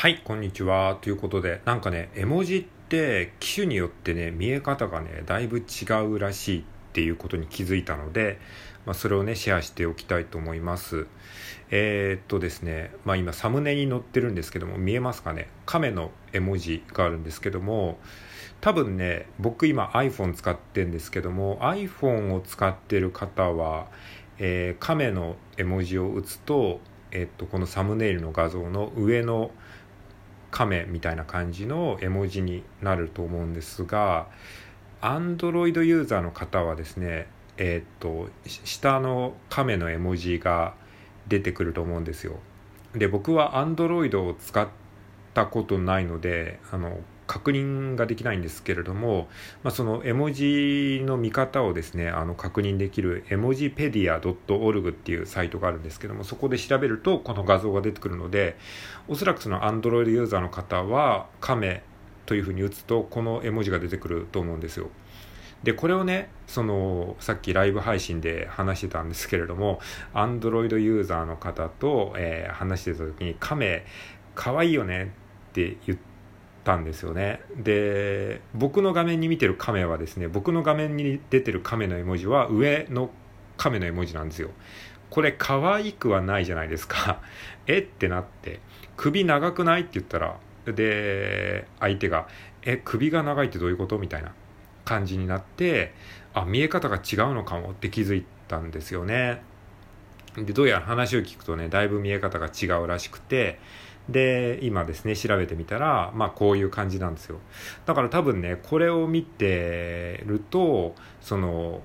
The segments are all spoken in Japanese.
はい、こんにちは。ということで、なんかね、絵文字って機種によってね、見え方がね、だいぶ違うらしいっていうことに気づいたので、まあ、それをね、シェアしておきたいと思います。えー、っとですね、まあ今サムネに載ってるんですけども、見えますかね？亀の絵文字があるんですけども、多分ね、僕今 iPhone 使ってるんですけども、iPhone を使ってる方は、えー、亀の絵文字を打つと、えっと、このサムネイルの画像の上の亀みたいな感じの絵文字になると思うんですが Android ユーザーの方はですねえっと下の亀の絵文字が出てくると思うんですよ。で僕は Android を使ったことないのであの確認ができないんですけれども、まあ、その絵文字の見方をですねあの確認できるエモジペディア .org っていうサイトがあるんですけどもそこで調べるとこの画像が出てくるのでおそらくその Android ユーザーの方は亀というふうに打つとこの絵文字が出てくると思うんですよ。でこれをねそのさっきライブ配信で話してたんですけれども Android ユーザーの方と、えー、話してた時に「亀かわいいよね」って言ってたんですよね。で僕の画面に見てる亀はですね僕の画面に出てる亀の絵文字は上の亀の絵文字なんですよ。これ可愛くはないじゃないですか。えってなって首長くないって言ったらで相手がえ首が長いってどういうことみたいな感じになってあ見え方が違うのかもって気づいたんですよね。でどうやら話を聞くとねだいぶ見え方が違うらしくてで今ですね調べてみたらまあこういう感じなんですよ。だから多分ねこれを見てるとその、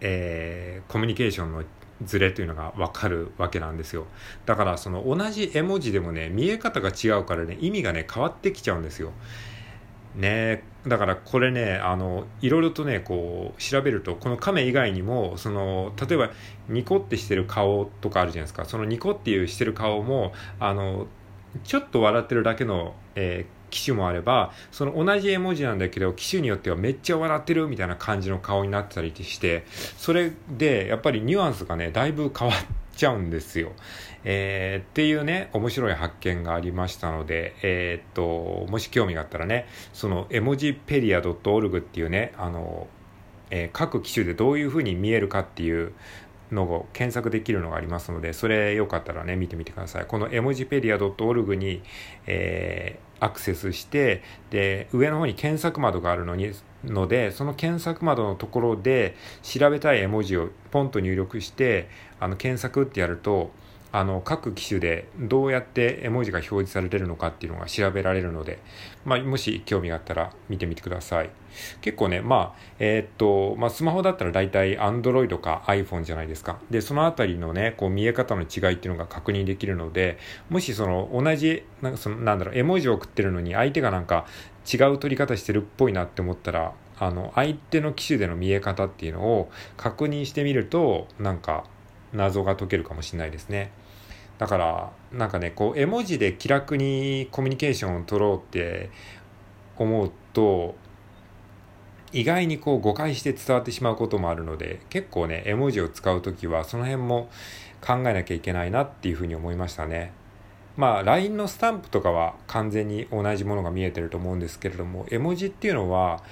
えー、コミュニケーションのズレというのが分かるわけなんですよ。だからその同じ絵文字でもね見え方が違うからね意味がね変わってきちゃうんですよ。ねだからこれねあのいろいろとねこう調べるとこの亀以外にもその例えばニコってしてる顔とかあるじゃないですか。そのニコっていうしてる顔もあのちょっと笑ってるだけの、えー、機種もあればその同じ絵文字なんだけど機種によってはめっちゃ笑ってるみたいな感じの顔になってたりしてそれでやっぱりニュアンスがねだいぶ変わっちゃうんですよ。えー、っていうね面白い発見がありましたので、えー、っともし興味があったらねその絵文字ペディア .org っていうねあの、えー、各機種でどういうふうに見えるかっていうのを検索できるのがありますので、それよかったらね、見てみてください。このエモジペディア .org に、えー、アクセスして、で、上の方に検索窓があるのに、ので、その検索窓のところで調べたい絵文字をポンと入力して、あの、検索ってやると、あの各機種でどうやって絵文字が表示されてるのかっていうのが調べられるので、まあ、もし興味があったら見てみてください。結構ねまあえー、っと、まあ、スマホだったら大体 Android か iPhone じゃないですか。でそのあたりのねこう見え方の違いっていうのが確認できるのでもしその同じなんかそのなんだろう絵文字を送ってるのに相手がなんか違う取り方してるっぽいなって思ったらあの相手の機種での見え方っていうのを確認してみるとなんか謎が解けるかもしれないですね。だからなんかねこう絵文字で気楽にコミュニケーションを取ろうって思うと意外にこう誤解して伝わってしまうこともあるので結構ね絵文字を使う時はその辺も考えなきゃいけないなっていうふうに思いましたね。まあ LINE のスタンプとかは完全に同じものが見えてると思うんですけれども絵文字っていうのは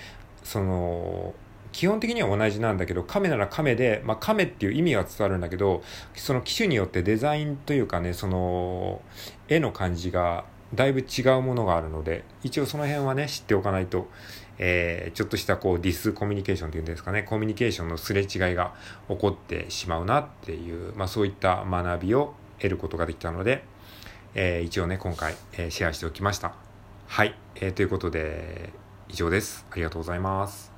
その基本的には同じなんだけど、亀なら亀で、まあ、亀っていう意味は伝わるんだけど、その機種によってデザインというかね、その、絵の感じがだいぶ違うものがあるので、一応その辺はね、知っておかないと、えー、ちょっとしたこうディスコミュニケーションっていうんですかね、コミュニケーションのすれ違いが起こってしまうなっていう、まあそういった学びを得ることができたので、えー、一応ね、今回、えー、シェアしておきました。はい、えー、ということで、以上です。ありがとうございます。